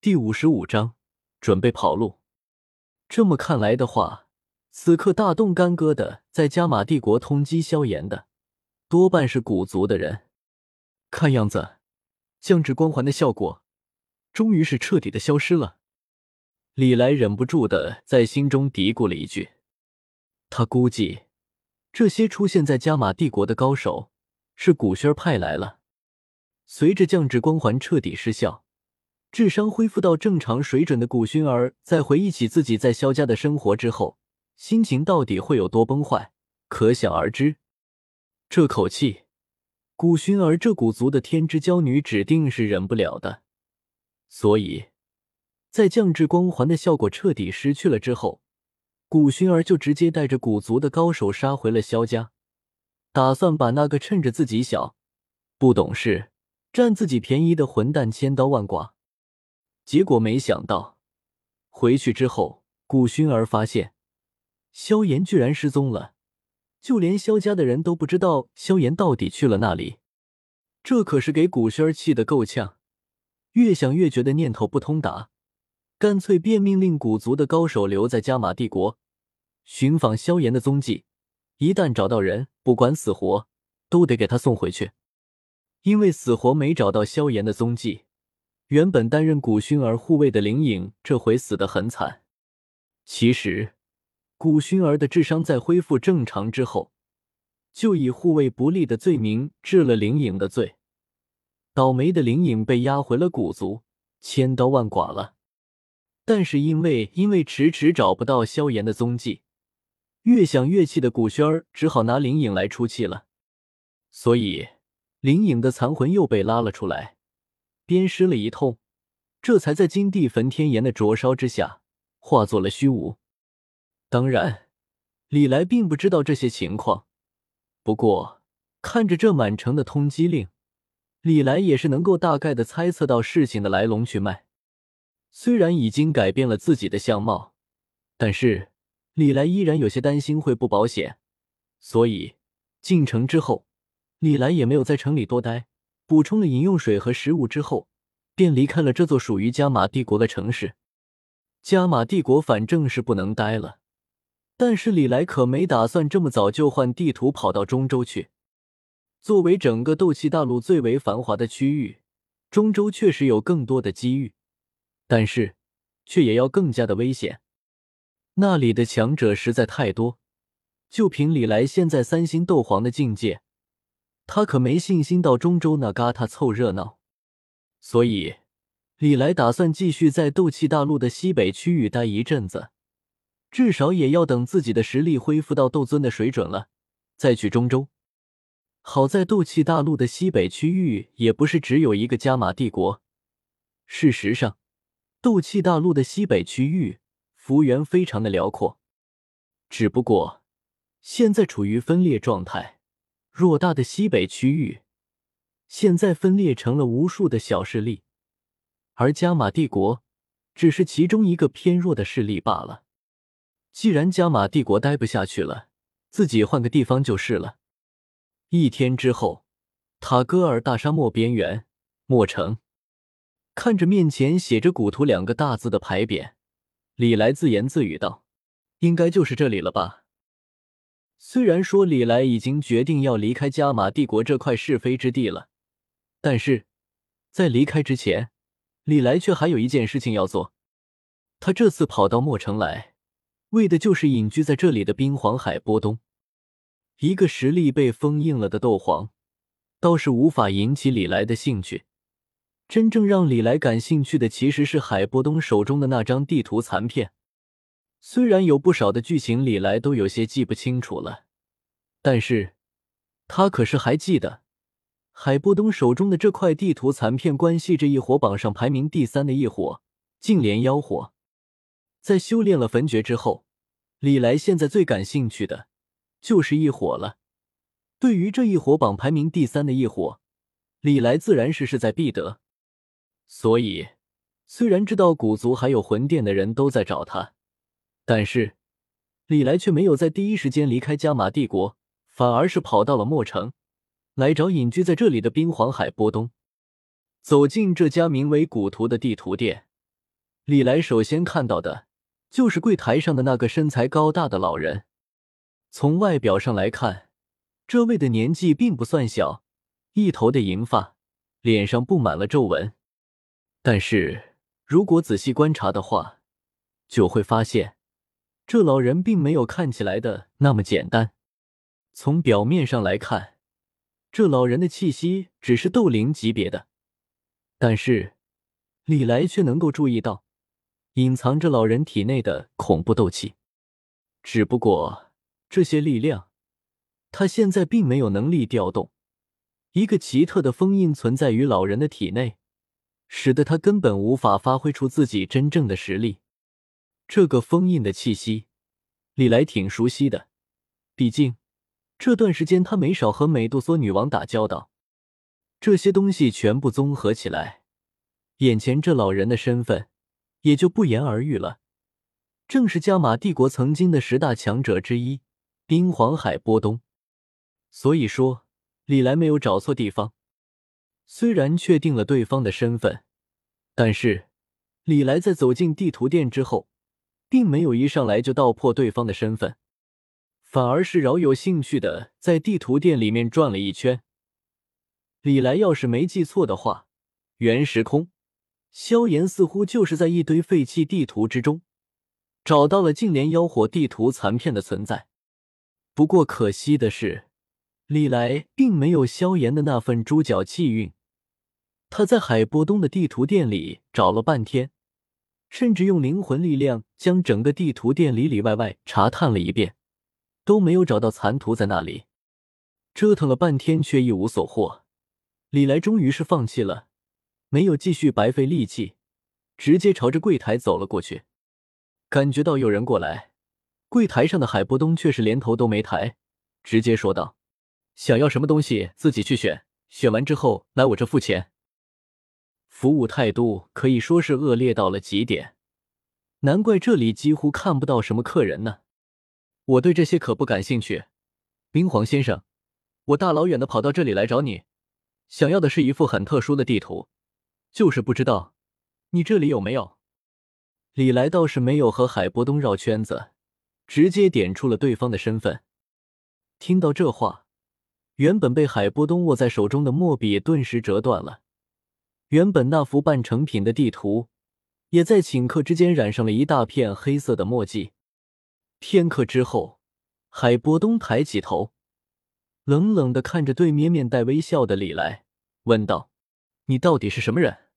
第五十五章，准备跑路。这么看来的话，此刻大动干戈的在加玛帝国通缉萧炎的，多半是古族的人。看样子，降智光环的效果，终于是彻底的消失了。李来忍不住的在心中嘀咕了一句：“他估计，这些出现在加玛帝国的高手，是古轩派来了。随着降智光环彻底失效。”智商恢复到正常水准的古熏儿，在回忆起自己在萧家的生活之后，心情到底会有多崩坏，可想而知。这口气，古熏儿这古族的天之娇女指定是忍不了的。所以，在降智光环的效果彻底失去了之后，古熏儿就直接带着古族的高手杀回了萧家，打算把那个趁着自己小、不懂事、占自己便宜的混蛋千刀万剐。结果没想到，回去之后，古熏儿发现萧炎居然失踪了，就连萧家的人都不知道萧炎到底去了哪里。这可是给古轩儿气得够呛，越想越觉得念头不通达，干脆便命令古族的高手留在加玛帝国，寻访萧炎的踪迹。一旦找到人，不管死活，都得给他送回去，因为死活没找到萧炎的踪迹。原本担任古熏儿护卫的灵影，这回死得很惨。其实，古熏儿的智商在恢复正常之后，就以护卫不力的罪名治了灵影的罪。倒霉的灵影被押回了古族，千刀万剐了。但是因为因为迟迟找不到萧炎的踪迹，越想越气的古轩儿只好拿灵影来出气了。所以，灵影的残魂又被拉了出来。鞭尸了一通，这才在金地焚天炎的灼烧之下化作了虚无。当然，李来并不知道这些情况。不过，看着这满城的通缉令，李来也是能够大概的猜测到事情的来龙去脉。虽然已经改变了自己的相貌，但是李来依然有些担心会不保险，所以进城之后，李来也没有在城里多待。补充了饮用水和食物之后，便离开了这座属于加玛帝国的城市。加玛帝国反正是不能待了，但是李来可没打算这么早就换地图跑到中州去。作为整个斗气大陆最为繁华的区域，中州确实有更多的机遇，但是却也要更加的危险。那里的强者实在太多，就凭李来现在三星斗皇的境界。他可没信心到中州那旮沓凑热闹，所以李来打算继续在斗气大陆的西北区域待一阵子，至少也要等自己的实力恢复到斗尊的水准了，再去中州。好在斗气大陆的西北区域也不是只有一个加玛帝国，事实上，斗气大陆的西北区域幅员非常的辽阔，只不过现在处于分裂状态。偌大的西北区域，现在分裂成了无数的小势力，而加玛帝国只是其中一个偏弱的势力罢了。既然加玛帝国待不下去了，自己换个地方就是了。一天之后，塔戈尔大沙漠边缘，墨城，看着面前写着“古图”两个大字的牌匾，李来自言自语道：“应该就是这里了吧。”虽然说李来已经决定要离开加玛帝国这块是非之地了，但是在离开之前，李来却还有一件事情要做。他这次跑到墨城来，为的就是隐居在这里的冰皇海波东。一个实力被封印了的斗皇，倒是无法引起李来的兴趣。真正让李来感兴趣的，其实是海波东手中的那张地图残片。虽然有不少的剧情，李来都有些记不清楚了，但是他可是还记得海波东手中的这块地图残片关系着一火榜上排名第三的一火净莲妖火。在修炼了焚诀之后，李来现在最感兴趣的就是异火了。对于这一火榜排名第三的一火，李来自然是势在必得。所以，虽然知道古族还有魂殿的人都在找他。但是，李来却没有在第一时间离开加玛帝国，反而是跑到了墨城，来找隐居在这里的冰皇海波东。走进这家名为“古图”的地图店，李来首先看到的就是柜台上的那个身材高大的老人。从外表上来看，这位的年纪并不算小，一头的银发，脸上布满了皱纹。但是如果仔细观察的话，就会发现，这老人并没有看起来的那么简单。从表面上来看，这老人的气息只是斗灵级别的，但是李来却能够注意到。隐藏着老人体内的恐怖斗气，只不过这些力量，他现在并没有能力调动。一个奇特的封印存在于老人的体内，使得他根本无法发挥出自己真正的实力。这个封印的气息，李来挺熟悉的，毕竟这段时间他没少和美杜莎女王打交道。这些东西全部综合起来，眼前这老人的身份。也就不言而喻了，正是加玛帝国曾经的十大强者之一——冰皇海波东。所以说，李来没有找错地方。虽然确定了对方的身份，但是李来在走进地图店之后，并没有一上来就道破对方的身份，反而是饶有兴趣的在地图店里面转了一圈。李来要是没记错的话，原时空。萧炎似乎就是在一堆废弃地图之中找到了净莲妖火地图残片的存在。不过可惜的是，李来并没有萧炎的那份猪脚气运。他在海波东的地图店里找了半天，甚至用灵魂力量将整个地图店里里外外查探了一遍，都没有找到残图在那里。折腾了半天却一无所获，李来终于是放弃了。没有继续白费力气，直接朝着柜台走了过去。感觉到有人过来，柜台上的海波东却是连头都没抬，直接说道：“想要什么东西自己去选，选完之后来我这付钱。”服务态度可以说是恶劣到了极点，难怪这里几乎看不到什么客人呢。我对这些可不感兴趣，冰皇先生，我大老远的跑到这里来找你，想要的是一幅很特殊的地图。就是不知道，你这里有没有？李来倒是没有和海波东绕圈子，直接点出了对方的身份。听到这话，原本被海波东握在手中的墨笔顿时折断了，原本那幅半成品的地图，也在顷刻之间染上了一大片黑色的墨迹。片刻之后，海波东抬起头，冷冷的看着对面面带微笑的李来，问道。你到底是什么人？